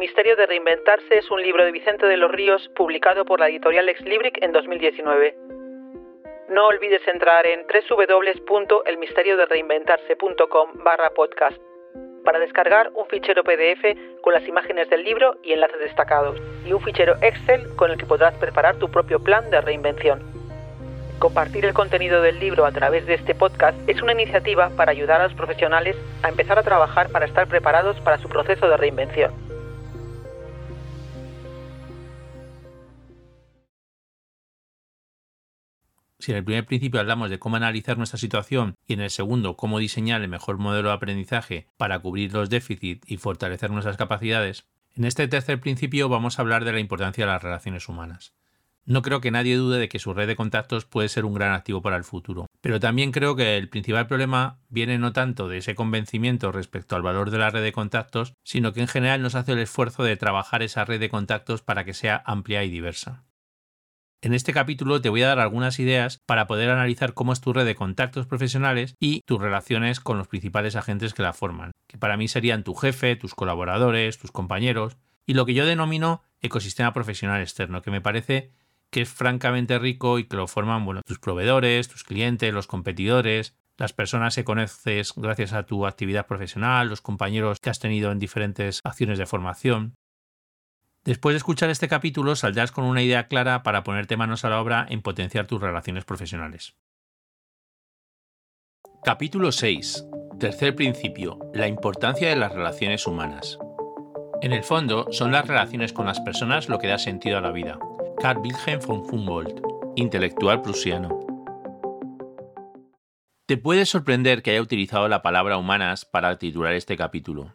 misterio de reinventarse es un libro de Vicente de los Ríos publicado por la editorial Ex Libric en 2019. No olvides entrar en www.elmisteriodereinventarse.com barra podcast para descargar un fichero PDF con las imágenes del libro y enlaces destacados y un fichero Excel con el que podrás preparar tu propio plan de reinvención. Compartir el contenido del libro a través de este podcast es una iniciativa para ayudar a los profesionales a empezar a trabajar para estar preparados para su proceso de reinvención. Si en el primer principio hablamos de cómo analizar nuestra situación y en el segundo cómo diseñar el mejor modelo de aprendizaje para cubrir los déficits y fortalecer nuestras capacidades, en este tercer principio vamos a hablar de la importancia de las relaciones humanas. No creo que nadie dude de que su red de contactos puede ser un gran activo para el futuro, pero también creo que el principal problema viene no tanto de ese convencimiento respecto al valor de la red de contactos, sino que en general nos hace el esfuerzo de trabajar esa red de contactos para que sea amplia y diversa. En este capítulo te voy a dar algunas ideas para poder analizar cómo es tu red de contactos profesionales y tus relaciones con los principales agentes que la forman, que para mí serían tu jefe, tus colaboradores, tus compañeros, y lo que yo denomino ecosistema profesional externo, que me parece que es francamente rico y que lo forman bueno, tus proveedores, tus clientes, los competidores, las personas que conoces gracias a tu actividad profesional, los compañeros que has tenido en diferentes acciones de formación. Después de escuchar este capítulo saldrás con una idea clara para ponerte manos a la obra en potenciar tus relaciones profesionales. Capítulo 6. Tercer principio. La importancia de las relaciones humanas. En el fondo, son las relaciones con las personas lo que da sentido a la vida. Carl Wilhelm von Humboldt, intelectual prusiano. Te puede sorprender que haya utilizado la palabra humanas para titular este capítulo,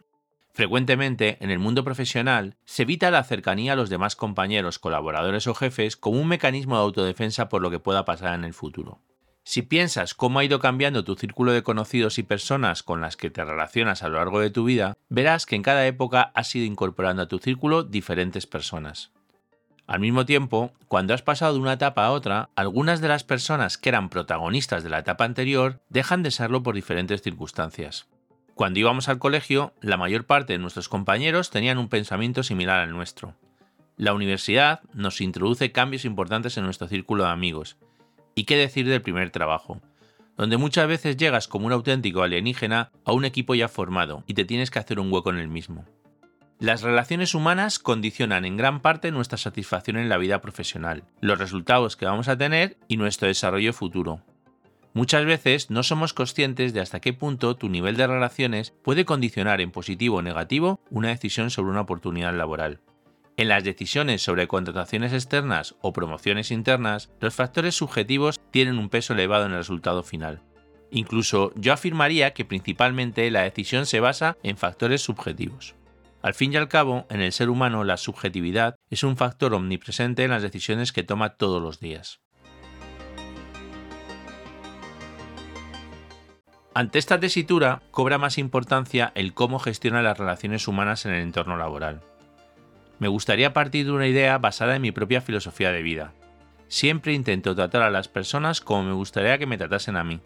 Frecuentemente, en el mundo profesional, se evita la cercanía a los demás compañeros, colaboradores o jefes como un mecanismo de autodefensa por lo que pueda pasar en el futuro. Si piensas cómo ha ido cambiando tu círculo de conocidos y personas con las que te relacionas a lo largo de tu vida, verás que en cada época has ido incorporando a tu círculo diferentes personas. Al mismo tiempo, cuando has pasado de una etapa a otra, algunas de las personas que eran protagonistas de la etapa anterior dejan de serlo por diferentes circunstancias. Cuando íbamos al colegio, la mayor parte de nuestros compañeros tenían un pensamiento similar al nuestro. La universidad nos introduce cambios importantes en nuestro círculo de amigos. ¿Y qué decir del primer trabajo? Donde muchas veces llegas como un auténtico alienígena a un equipo ya formado y te tienes que hacer un hueco en el mismo. Las relaciones humanas condicionan en gran parte nuestra satisfacción en la vida profesional, los resultados que vamos a tener y nuestro desarrollo futuro, Muchas veces no somos conscientes de hasta qué punto tu nivel de relaciones puede condicionar en positivo o negativo una decisión sobre una oportunidad laboral. En las decisiones sobre contrataciones externas o promociones internas, los factores subjetivos tienen un peso elevado en el resultado final. Incluso yo afirmaría que principalmente la decisión se basa en factores subjetivos. Al fin y al cabo, en el ser humano la subjetividad es un factor omnipresente en las decisiones que toma todos los días. Ante esta tesitura cobra más importancia el cómo gestiona las relaciones humanas en el entorno laboral. Me gustaría partir de una idea basada en mi propia filosofía de vida. Siempre intento tratar a las personas como me gustaría que me tratasen a mí.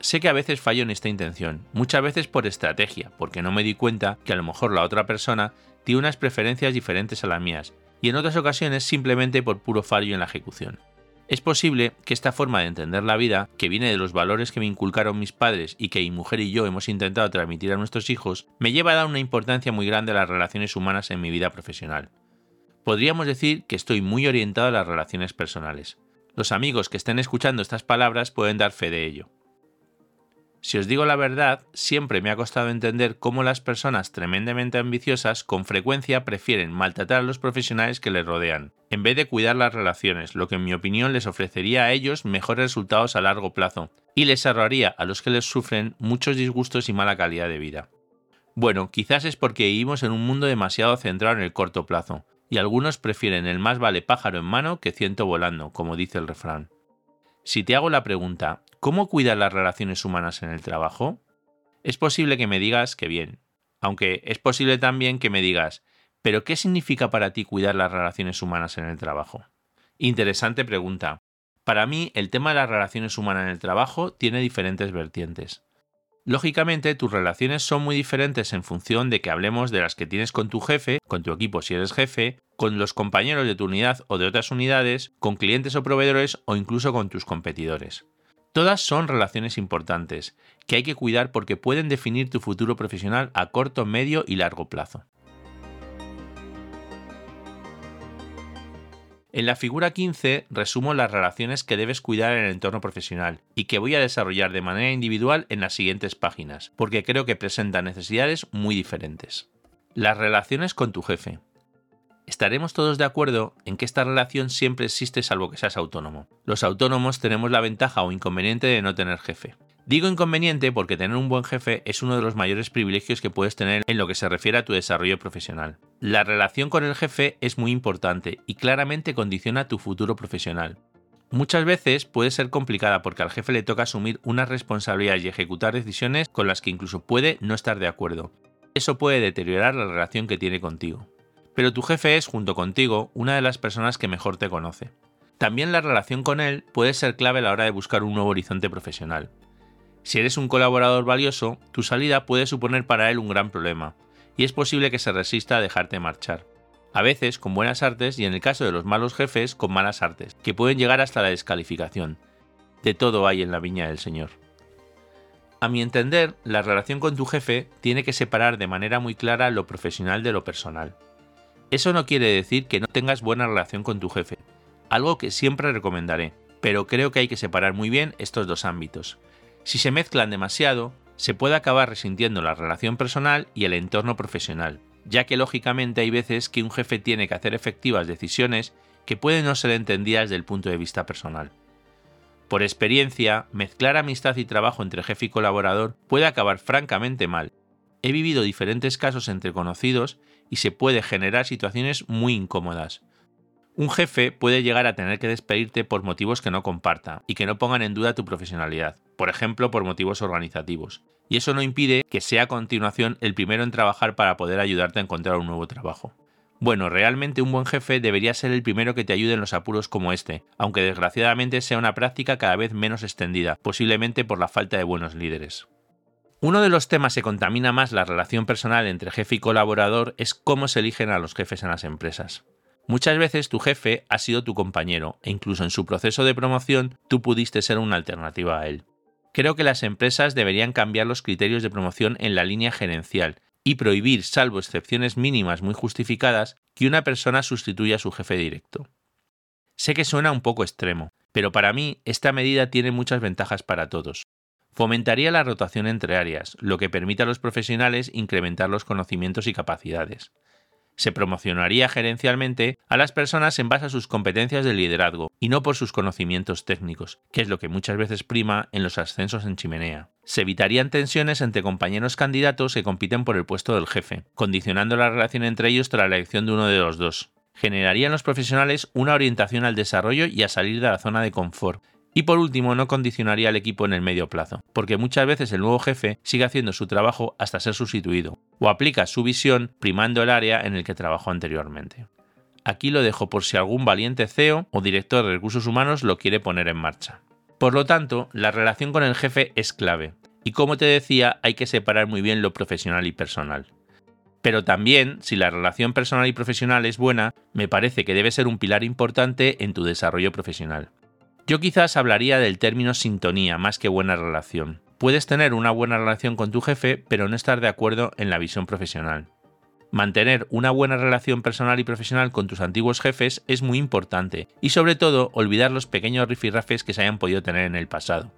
Sé que a veces fallo en esta intención, muchas veces por estrategia, porque no me di cuenta que a lo mejor la otra persona tiene unas preferencias diferentes a las mías, y en otras ocasiones simplemente por puro fallo en la ejecución. Es posible que esta forma de entender la vida, que viene de los valores que me inculcaron mis padres y que mi mujer y yo hemos intentado transmitir a nuestros hijos, me lleva a dar una importancia muy grande a las relaciones humanas en mi vida profesional. Podríamos decir que estoy muy orientado a las relaciones personales. Los amigos que estén escuchando estas palabras pueden dar fe de ello. Si os digo la verdad, siempre me ha costado entender cómo las personas tremendamente ambiciosas con frecuencia prefieren maltratar a los profesionales que les rodean, en vez de cuidar las relaciones, lo que en mi opinión les ofrecería a ellos mejores resultados a largo plazo, y les ahorraría a los que les sufren muchos disgustos y mala calidad de vida. Bueno, quizás es porque vivimos en un mundo demasiado centrado en el corto plazo, y algunos prefieren el más vale pájaro en mano que ciento volando, como dice el refrán. Si te hago la pregunta, ¿cómo cuidar las relaciones humanas en el trabajo? Es posible que me digas que bien, aunque es posible también que me digas, pero ¿qué significa para ti cuidar las relaciones humanas en el trabajo? Interesante pregunta. Para mí, el tema de las relaciones humanas en el trabajo tiene diferentes vertientes. Lógicamente, tus relaciones son muy diferentes en función de que hablemos de las que tienes con tu jefe, con tu equipo si eres jefe, con los compañeros de tu unidad o de otras unidades, con clientes o proveedores o incluso con tus competidores. Todas son relaciones importantes, que hay que cuidar porque pueden definir tu futuro profesional a corto, medio y largo plazo. En la figura 15 resumo las relaciones que debes cuidar en el entorno profesional y que voy a desarrollar de manera individual en las siguientes páginas, porque creo que presentan necesidades muy diferentes. Las relaciones con tu jefe. Estaremos todos de acuerdo en que esta relación siempre existe salvo que seas autónomo. Los autónomos tenemos la ventaja o inconveniente de no tener jefe. Digo inconveniente porque tener un buen jefe es uno de los mayores privilegios que puedes tener en lo que se refiere a tu desarrollo profesional. La relación con el jefe es muy importante y claramente condiciona tu futuro profesional. Muchas veces puede ser complicada porque al jefe le toca asumir unas responsabilidades y ejecutar decisiones con las que incluso puede no estar de acuerdo. Eso puede deteriorar la relación que tiene contigo. Pero tu jefe es, junto contigo, una de las personas que mejor te conoce. También la relación con él puede ser clave a la hora de buscar un nuevo horizonte profesional. Si eres un colaborador valioso, tu salida puede suponer para él un gran problema, y es posible que se resista a dejarte marchar. A veces con buenas artes y en el caso de los malos jefes con malas artes, que pueden llegar hasta la descalificación. De todo hay en la viña del Señor. A mi entender, la relación con tu jefe tiene que separar de manera muy clara lo profesional de lo personal. Eso no quiere decir que no tengas buena relación con tu jefe, algo que siempre recomendaré, pero creo que hay que separar muy bien estos dos ámbitos. Si se mezclan demasiado, se puede acabar resintiendo la relación personal y el entorno profesional, ya que lógicamente hay veces que un jefe tiene que hacer efectivas decisiones que pueden no ser entendidas desde el punto de vista personal. Por experiencia, mezclar amistad y trabajo entre jefe y colaborador puede acabar francamente mal. He vivido diferentes casos entre conocidos y se puede generar situaciones muy incómodas, un jefe puede llegar a tener que despedirte por motivos que no comparta y que no pongan en duda tu profesionalidad, por ejemplo por motivos organizativos. Y eso no impide que sea a continuación el primero en trabajar para poder ayudarte a encontrar un nuevo trabajo. Bueno, realmente un buen jefe debería ser el primero que te ayude en los apuros como este, aunque desgraciadamente sea una práctica cada vez menos extendida, posiblemente por la falta de buenos líderes. Uno de los temas que contamina más la relación personal entre jefe y colaborador es cómo se eligen a los jefes en las empresas. Muchas veces tu jefe ha sido tu compañero e incluso en su proceso de promoción tú pudiste ser una alternativa a él. Creo que las empresas deberían cambiar los criterios de promoción en la línea gerencial y prohibir, salvo excepciones mínimas muy justificadas, que una persona sustituya a su jefe directo. Sé que suena un poco extremo, pero para mí esta medida tiene muchas ventajas para todos. Fomentaría la rotación entre áreas, lo que permite a los profesionales incrementar los conocimientos y capacidades se promocionaría gerencialmente a las personas en base a sus competencias de liderazgo y no por sus conocimientos técnicos, que es lo que muchas veces prima en los ascensos en chimenea. Se evitarían tensiones entre compañeros candidatos que compiten por el puesto del jefe, condicionando la relación entre ellos tras la elección de uno de los dos. Generarían los profesionales una orientación al desarrollo y a salir de la zona de confort, y por último, no condicionaría al equipo en el medio plazo, porque muchas veces el nuevo jefe sigue haciendo su trabajo hasta ser sustituido, o aplica su visión primando el área en el que trabajó anteriormente. Aquí lo dejo por si algún valiente CEO o director de recursos humanos lo quiere poner en marcha. Por lo tanto, la relación con el jefe es clave, y como te decía, hay que separar muy bien lo profesional y personal. Pero también, si la relación personal y profesional es buena, me parece que debe ser un pilar importante en tu desarrollo profesional. Yo quizás hablaría del término sintonía más que buena relación. Puedes tener una buena relación con tu jefe, pero no estar de acuerdo en la visión profesional. Mantener una buena relación personal y profesional con tus antiguos jefes es muy importante, y sobre todo olvidar los pequeños rifirrafes que se hayan podido tener en el pasado.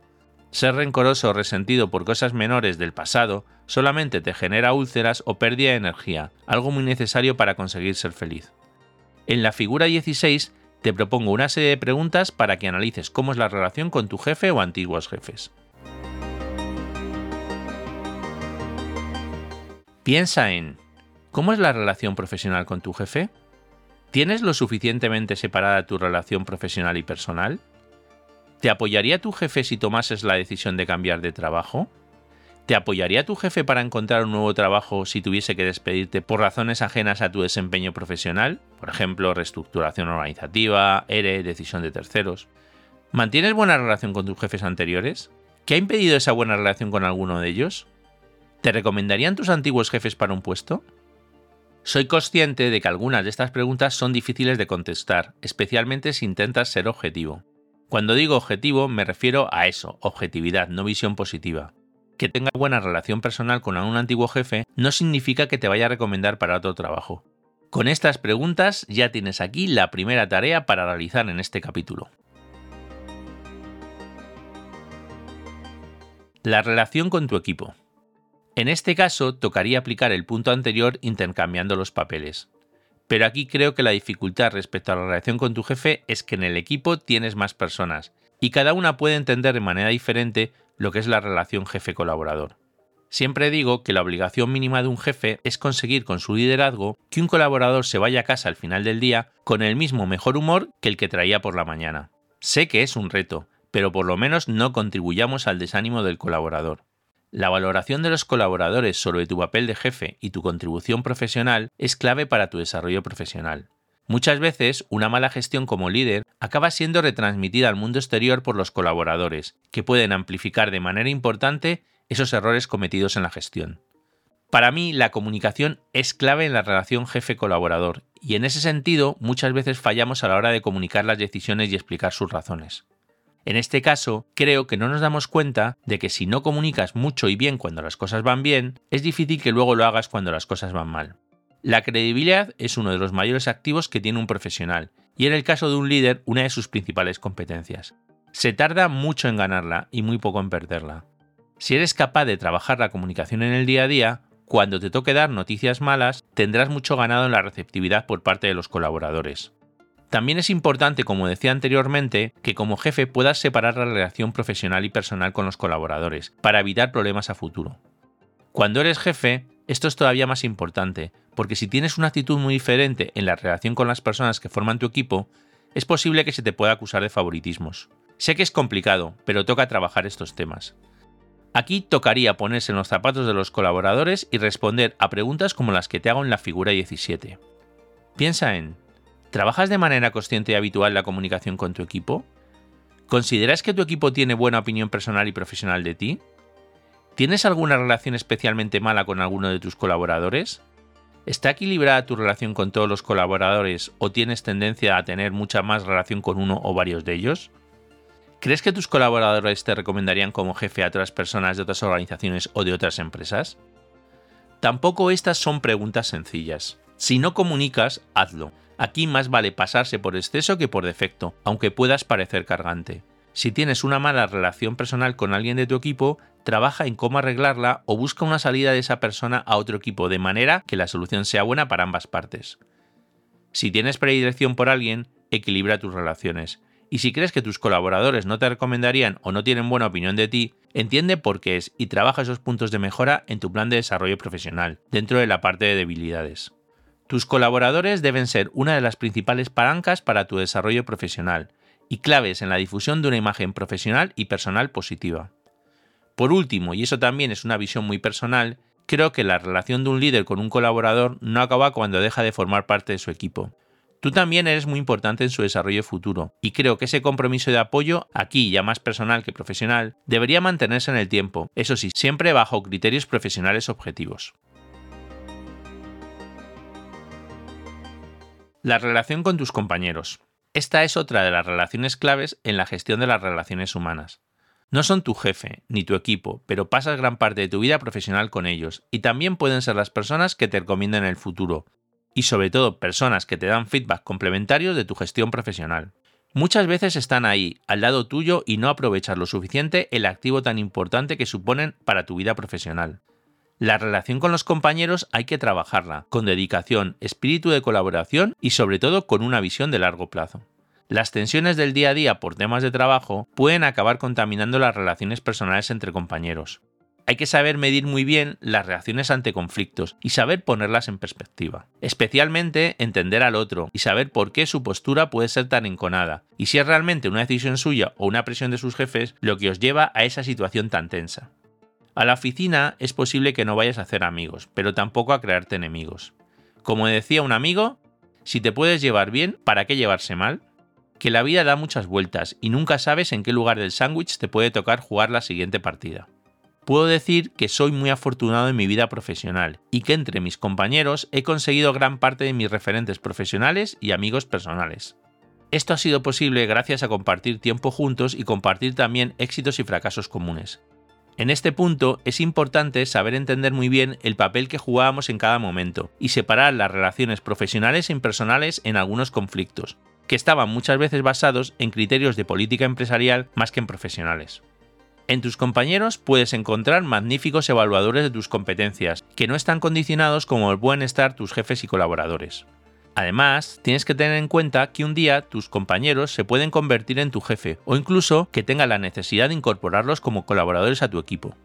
Ser rencoroso o resentido por cosas menores del pasado solamente te genera úlceras o pérdida de energía, algo muy necesario para conseguir ser feliz. En la figura 16 te propongo una serie de preguntas para que analices cómo es la relación con tu jefe o antiguos jefes. Piensa en ¿cómo es la relación profesional con tu jefe? ¿Tienes lo suficientemente separada tu relación profesional y personal? ¿Te apoyaría tu jefe si tomases la decisión de cambiar de trabajo? ¿Te apoyaría tu jefe para encontrar un nuevo trabajo si tuviese que despedirte por razones ajenas a tu desempeño profesional? Por ejemplo, reestructuración organizativa, ERE, decisión de terceros. ¿Mantienes buena relación con tus jefes anteriores? ¿Qué ha impedido esa buena relación con alguno de ellos? ¿Te recomendarían tus antiguos jefes para un puesto? Soy consciente de que algunas de estas preguntas son difíciles de contestar, especialmente si intentas ser objetivo. Cuando digo objetivo me refiero a eso, objetividad, no visión positiva. Que tenga buena relación personal con algún antiguo jefe no significa que te vaya a recomendar para otro trabajo. Con estas preguntas ya tienes aquí la primera tarea para realizar en este capítulo. La relación con tu equipo. En este caso, tocaría aplicar el punto anterior intercambiando los papeles. Pero aquí creo que la dificultad respecto a la relación con tu jefe es que en el equipo tienes más personas, y cada una puede entender de manera diferente lo que es la relación jefe-colaborador. Siempre digo que la obligación mínima de un jefe es conseguir con su liderazgo que un colaborador se vaya a casa al final del día con el mismo mejor humor que el que traía por la mañana. Sé que es un reto, pero por lo menos no contribuyamos al desánimo del colaborador. La valoración de los colaboradores sobre tu papel de jefe y tu contribución profesional es clave para tu desarrollo profesional. Muchas veces, una mala gestión como líder acaba siendo retransmitida al mundo exterior por los colaboradores, que pueden amplificar de manera importante esos errores cometidos en la gestión. Para mí, la comunicación es clave en la relación jefe-colaborador, y en ese sentido muchas veces fallamos a la hora de comunicar las decisiones y explicar sus razones. En este caso, creo que no nos damos cuenta de que si no comunicas mucho y bien cuando las cosas van bien, es difícil que luego lo hagas cuando las cosas van mal. La credibilidad es uno de los mayores activos que tiene un profesional, y en el caso de un líder, una de sus principales competencias. Se tarda mucho en ganarla y muy poco en perderla. Si eres capaz de trabajar la comunicación en el día a día, cuando te toque dar noticias malas, tendrás mucho ganado en la receptividad por parte de los colaboradores. También es importante, como decía anteriormente, que como jefe puedas separar la relación profesional y personal con los colaboradores, para evitar problemas a futuro. Cuando eres jefe, esto es todavía más importante, porque si tienes una actitud muy diferente en la relación con las personas que forman tu equipo, es posible que se te pueda acusar de favoritismos. Sé que es complicado, pero toca trabajar estos temas. Aquí tocaría ponerse en los zapatos de los colaboradores y responder a preguntas como las que te hago en la figura 17. Piensa en ¿Trabajas de manera consciente y habitual la comunicación con tu equipo? ¿Consideras que tu equipo tiene buena opinión personal y profesional de ti? ¿Tienes alguna relación especialmente mala con alguno de tus colaboradores? ¿Está equilibrada tu relación con todos los colaboradores o tienes tendencia a tener mucha más relación con uno o varios de ellos? ¿Crees que tus colaboradores te recomendarían como jefe a otras personas de otras organizaciones o de otras empresas? Tampoco estas son preguntas sencillas. Si no comunicas, hazlo. Aquí más vale pasarse por exceso que por defecto, aunque puedas parecer cargante. Si tienes una mala relación personal con alguien de tu equipo, trabaja en cómo arreglarla o busca una salida de esa persona a otro equipo de manera que la solución sea buena para ambas partes. Si tienes predilección por alguien, equilibra tus relaciones. Y si crees que tus colaboradores no te recomendarían o no tienen buena opinión de ti, entiende por qué es y trabaja esos puntos de mejora en tu plan de desarrollo profesional, dentro de la parte de debilidades. Tus colaboradores deben ser una de las principales palancas para tu desarrollo profesional y claves en la difusión de una imagen profesional y personal positiva. Por último, y eso también es una visión muy personal, creo que la relación de un líder con un colaborador no acaba cuando deja de formar parte de su equipo. Tú también eres muy importante en su desarrollo futuro, y creo que ese compromiso de apoyo, aquí ya más personal que profesional, debería mantenerse en el tiempo, eso sí, siempre bajo criterios profesionales objetivos. La relación con tus compañeros. Esta es otra de las relaciones claves en la gestión de las relaciones humanas. No son tu jefe ni tu equipo, pero pasas gran parte de tu vida profesional con ellos, y también pueden ser las personas que te recomiendan el futuro, y sobre todo personas que te dan feedback complementarios de tu gestión profesional. Muchas veces están ahí, al lado tuyo, y no aprovechas lo suficiente el activo tan importante que suponen para tu vida profesional. La relación con los compañeros hay que trabajarla, con dedicación, espíritu de colaboración y sobre todo con una visión de largo plazo. Las tensiones del día a día por temas de trabajo pueden acabar contaminando las relaciones personales entre compañeros. Hay que saber medir muy bien las reacciones ante conflictos y saber ponerlas en perspectiva. Especialmente entender al otro y saber por qué su postura puede ser tan enconada y si es realmente una decisión suya o una presión de sus jefes lo que os lleva a esa situación tan tensa. A la oficina es posible que no vayas a hacer amigos, pero tampoco a crearte enemigos. Como decía un amigo, si te puedes llevar bien, ¿para qué llevarse mal? que la vida da muchas vueltas y nunca sabes en qué lugar del sándwich te puede tocar jugar la siguiente partida. Puedo decir que soy muy afortunado en mi vida profesional y que entre mis compañeros he conseguido gran parte de mis referentes profesionales y amigos personales. Esto ha sido posible gracias a compartir tiempo juntos y compartir también éxitos y fracasos comunes. En este punto es importante saber entender muy bien el papel que jugábamos en cada momento y separar las relaciones profesionales e impersonales en algunos conflictos, que estaban muchas veces basados en criterios de política empresarial más que en profesionales. En tus compañeros puedes encontrar magníficos evaluadores de tus competencias, que no están condicionados como el buen estar tus jefes y colaboradores. Además, tienes que tener en cuenta que un día tus compañeros se pueden convertir en tu jefe o incluso que tenga la necesidad de incorporarlos como colaboradores a tu equipo.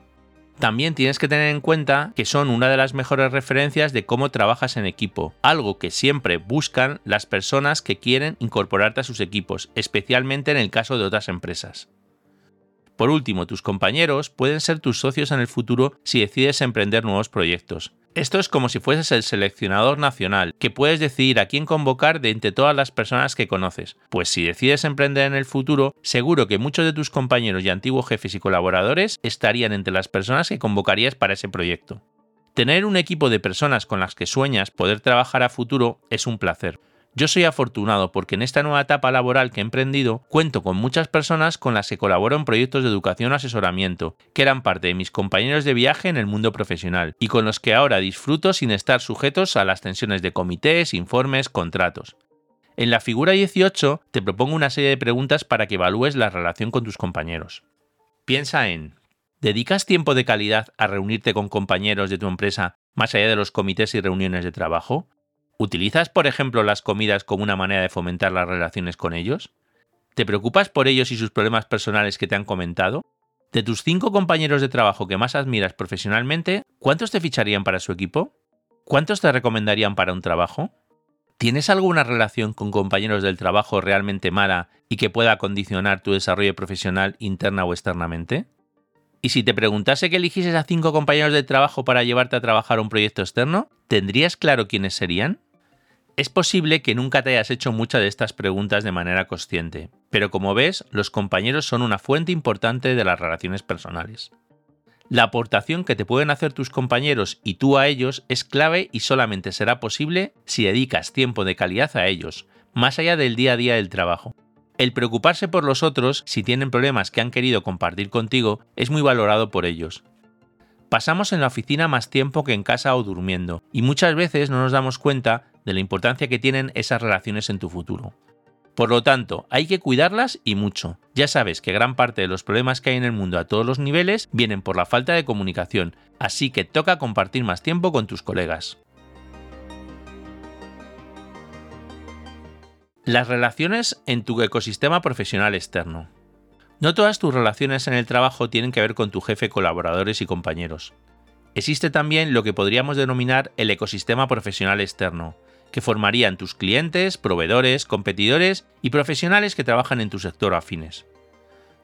También tienes que tener en cuenta que son una de las mejores referencias de cómo trabajas en equipo, algo que siempre buscan las personas que quieren incorporarte a sus equipos, especialmente en el caso de otras empresas. Por último, tus compañeros pueden ser tus socios en el futuro si decides emprender nuevos proyectos. Esto es como si fueses el seleccionador nacional, que puedes decidir a quién convocar de entre todas las personas que conoces. Pues si decides emprender en el futuro, seguro que muchos de tus compañeros y antiguos jefes y colaboradores estarían entre las personas que convocarías para ese proyecto. Tener un equipo de personas con las que sueñas poder trabajar a futuro es un placer. Yo soy afortunado porque en esta nueva etapa laboral que he emprendido cuento con muchas personas con las que colaboro en proyectos de educación o asesoramiento, que eran parte de mis compañeros de viaje en el mundo profesional y con los que ahora disfruto sin estar sujetos a las tensiones de comités, informes, contratos. En la figura 18 te propongo una serie de preguntas para que evalúes la relación con tus compañeros. Piensa en ¿Dedicas tiempo de calidad a reunirte con compañeros de tu empresa más allá de los comités y reuniones de trabajo? ¿Utilizas, por ejemplo, las comidas como una manera de fomentar las relaciones con ellos? ¿Te preocupas por ellos y sus problemas personales que te han comentado? De tus cinco compañeros de trabajo que más admiras profesionalmente, ¿cuántos te ficharían para su equipo? ¿Cuántos te recomendarían para un trabajo? ¿Tienes alguna relación con compañeros del trabajo realmente mala y que pueda condicionar tu desarrollo profesional interna o externamente? Y si te preguntase que eligieses a cinco compañeros de trabajo para llevarte a trabajar un proyecto externo, ¿tendrías claro quiénes serían? Es posible que nunca te hayas hecho muchas de estas preguntas de manera consciente, pero como ves, los compañeros son una fuente importante de las relaciones personales. La aportación que te pueden hacer tus compañeros y tú a ellos es clave y solamente será posible si dedicas tiempo de calidad a ellos, más allá del día a día del trabajo. El preocuparse por los otros, si tienen problemas que han querido compartir contigo, es muy valorado por ellos, Pasamos en la oficina más tiempo que en casa o durmiendo, y muchas veces no nos damos cuenta de la importancia que tienen esas relaciones en tu futuro. Por lo tanto, hay que cuidarlas y mucho. Ya sabes que gran parte de los problemas que hay en el mundo a todos los niveles vienen por la falta de comunicación, así que toca compartir más tiempo con tus colegas. Las relaciones en tu ecosistema profesional externo. No todas tus relaciones en el trabajo tienen que ver con tu jefe, colaboradores y compañeros. Existe también lo que podríamos denominar el ecosistema profesional externo, que formarían tus clientes, proveedores, competidores y profesionales que trabajan en tu sector afines.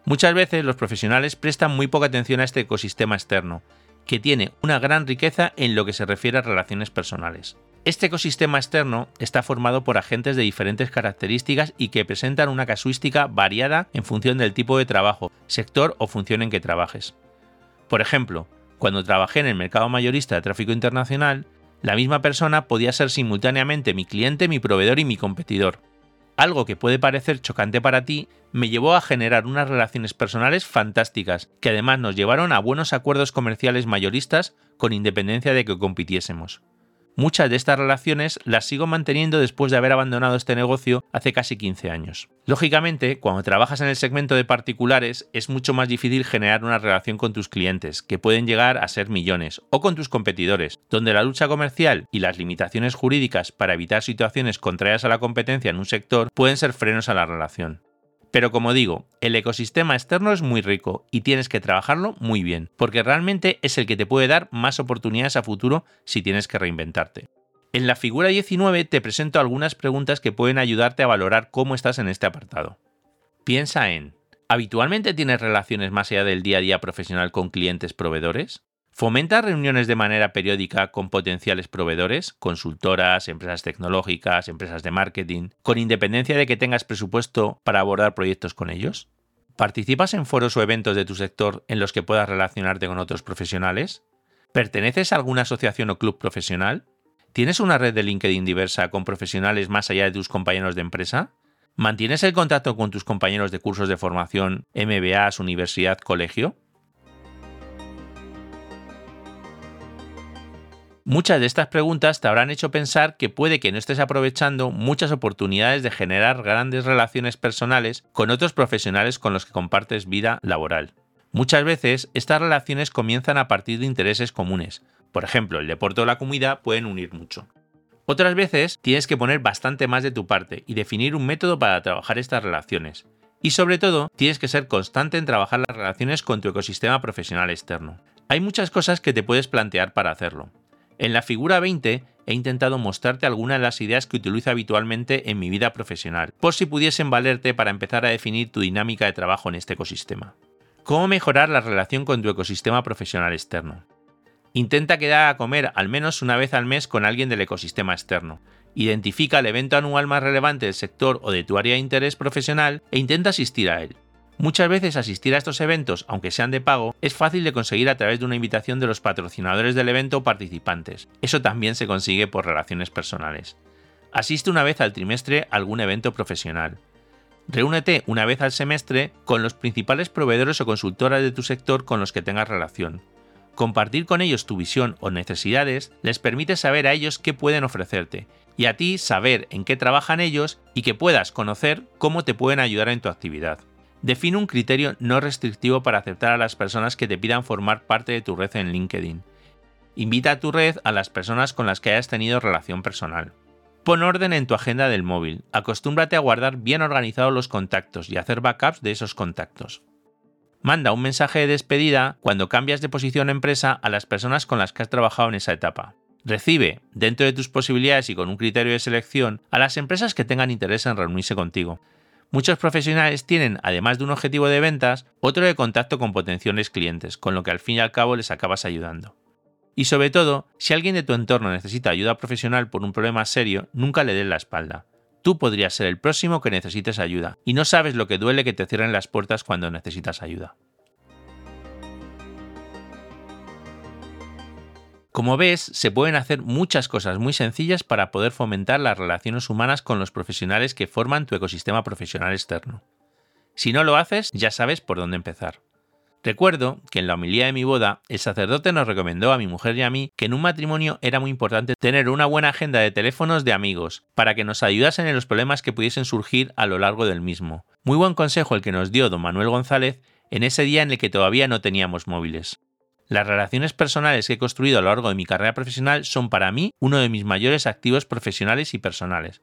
Muchas veces los profesionales prestan muy poca atención a este ecosistema externo, que tiene una gran riqueza en lo que se refiere a relaciones personales. Este ecosistema externo está formado por agentes de diferentes características y que presentan una casuística variada en función del tipo de trabajo, sector o función en que trabajes. Por ejemplo, cuando trabajé en el mercado mayorista de tráfico internacional, la misma persona podía ser simultáneamente mi cliente, mi proveedor y mi competidor. Algo que puede parecer chocante para ti me llevó a generar unas relaciones personales fantásticas, que además nos llevaron a buenos acuerdos comerciales mayoristas con independencia de que compitiésemos. Muchas de estas relaciones las sigo manteniendo después de haber abandonado este negocio hace casi 15 años. Lógicamente, cuando trabajas en el segmento de particulares es mucho más difícil generar una relación con tus clientes, que pueden llegar a ser millones, o con tus competidores, donde la lucha comercial y las limitaciones jurídicas para evitar situaciones contrarias a la competencia en un sector pueden ser frenos a la relación. Pero como digo, el ecosistema externo es muy rico y tienes que trabajarlo muy bien, porque realmente es el que te puede dar más oportunidades a futuro si tienes que reinventarte. En la figura 19 te presento algunas preguntas que pueden ayudarte a valorar cómo estás en este apartado. Piensa en, ¿habitualmente tienes relaciones más allá del día a día profesional con clientes proveedores? ¿Fomenta reuniones de manera periódica con potenciales proveedores, consultoras, empresas tecnológicas, empresas de marketing, con independencia de que tengas presupuesto para abordar proyectos con ellos? ¿Participas en foros o eventos de tu sector en los que puedas relacionarte con otros profesionales? ¿Perteneces a alguna asociación o club profesional? ¿Tienes una red de LinkedIn diversa con profesionales más allá de tus compañeros de empresa? ¿Mantienes el contacto con tus compañeros de cursos de formación, MBAs, universidad, colegio? Muchas de estas preguntas te habrán hecho pensar que puede que no estés aprovechando muchas oportunidades de generar grandes relaciones personales con otros profesionales con los que compartes vida laboral. Muchas veces estas relaciones comienzan a partir de intereses comunes. Por ejemplo, el deporte o la comida pueden unir mucho. Otras veces tienes que poner bastante más de tu parte y definir un método para trabajar estas relaciones. Y sobre todo, tienes que ser constante en trabajar las relaciones con tu ecosistema profesional externo. Hay muchas cosas que te puedes plantear para hacerlo. En la figura 20 he intentado mostrarte algunas de las ideas que utilizo habitualmente en mi vida profesional, por si pudiesen valerte para empezar a definir tu dinámica de trabajo en este ecosistema. ¿Cómo mejorar la relación con tu ecosistema profesional externo? Intenta quedar a comer al menos una vez al mes con alguien del ecosistema externo. Identifica el evento anual más relevante del sector o de tu área de interés profesional e intenta asistir a él. Muchas veces asistir a estos eventos, aunque sean de pago, es fácil de conseguir a través de una invitación de los patrocinadores del evento o participantes. Eso también se consigue por relaciones personales. Asiste una vez al trimestre a algún evento profesional. Reúnete una vez al semestre con los principales proveedores o consultoras de tu sector con los que tengas relación. Compartir con ellos tu visión o necesidades les permite saber a ellos qué pueden ofrecerte y a ti saber en qué trabajan ellos y que puedas conocer cómo te pueden ayudar en tu actividad. Define un criterio no restrictivo para aceptar a las personas que te pidan formar parte de tu red en LinkedIn. Invita a tu red a las personas con las que hayas tenido relación personal. Pon orden en tu agenda del móvil. Acostúmbrate a guardar bien organizados los contactos y hacer backups de esos contactos. Manda un mensaje de despedida cuando cambias de posición empresa a las personas con las que has trabajado en esa etapa. Recibe, dentro de tus posibilidades y con un criterio de selección, a las empresas que tengan interés en reunirse contigo. Muchos profesionales tienen, además de un objetivo de ventas, otro de contacto con potenciales clientes, con lo que al fin y al cabo les acabas ayudando. Y sobre todo, si alguien de tu entorno necesita ayuda profesional por un problema serio, nunca le des la espalda. Tú podrías ser el próximo que necesites ayuda, y no sabes lo que duele que te cierren las puertas cuando necesitas ayuda. Como ves, se pueden hacer muchas cosas muy sencillas para poder fomentar las relaciones humanas con los profesionales que forman tu ecosistema profesional externo. Si no lo haces, ya sabes por dónde empezar. Recuerdo que en la homilía de mi boda, el sacerdote nos recomendó a mi mujer y a mí que en un matrimonio era muy importante tener una buena agenda de teléfonos de amigos, para que nos ayudasen en los problemas que pudiesen surgir a lo largo del mismo. Muy buen consejo el que nos dio don Manuel González en ese día en el que todavía no teníamos móviles. Las relaciones personales que he construido a lo largo de mi carrera profesional son para mí uno de mis mayores activos profesionales y personales.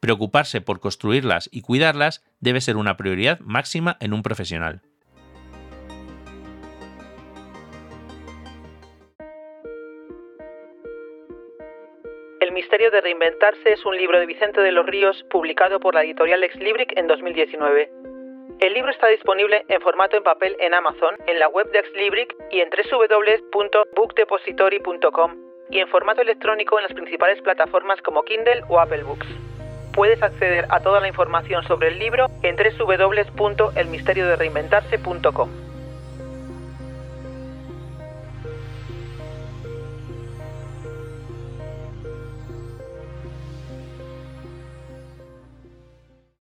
Preocuparse por construirlas y cuidarlas debe ser una prioridad máxima en un profesional. El misterio de reinventarse es un libro de Vicente de los Ríos publicado por la editorial Ex Libric en 2019. El libro está disponible en formato en papel en Amazon, en la web de Exlibric y en www.bookdepository.com y en formato electrónico en las principales plataformas como Kindle o Apple Books. Puedes acceder a toda la información sobre el libro en www.elmisteriodereinventarse.com.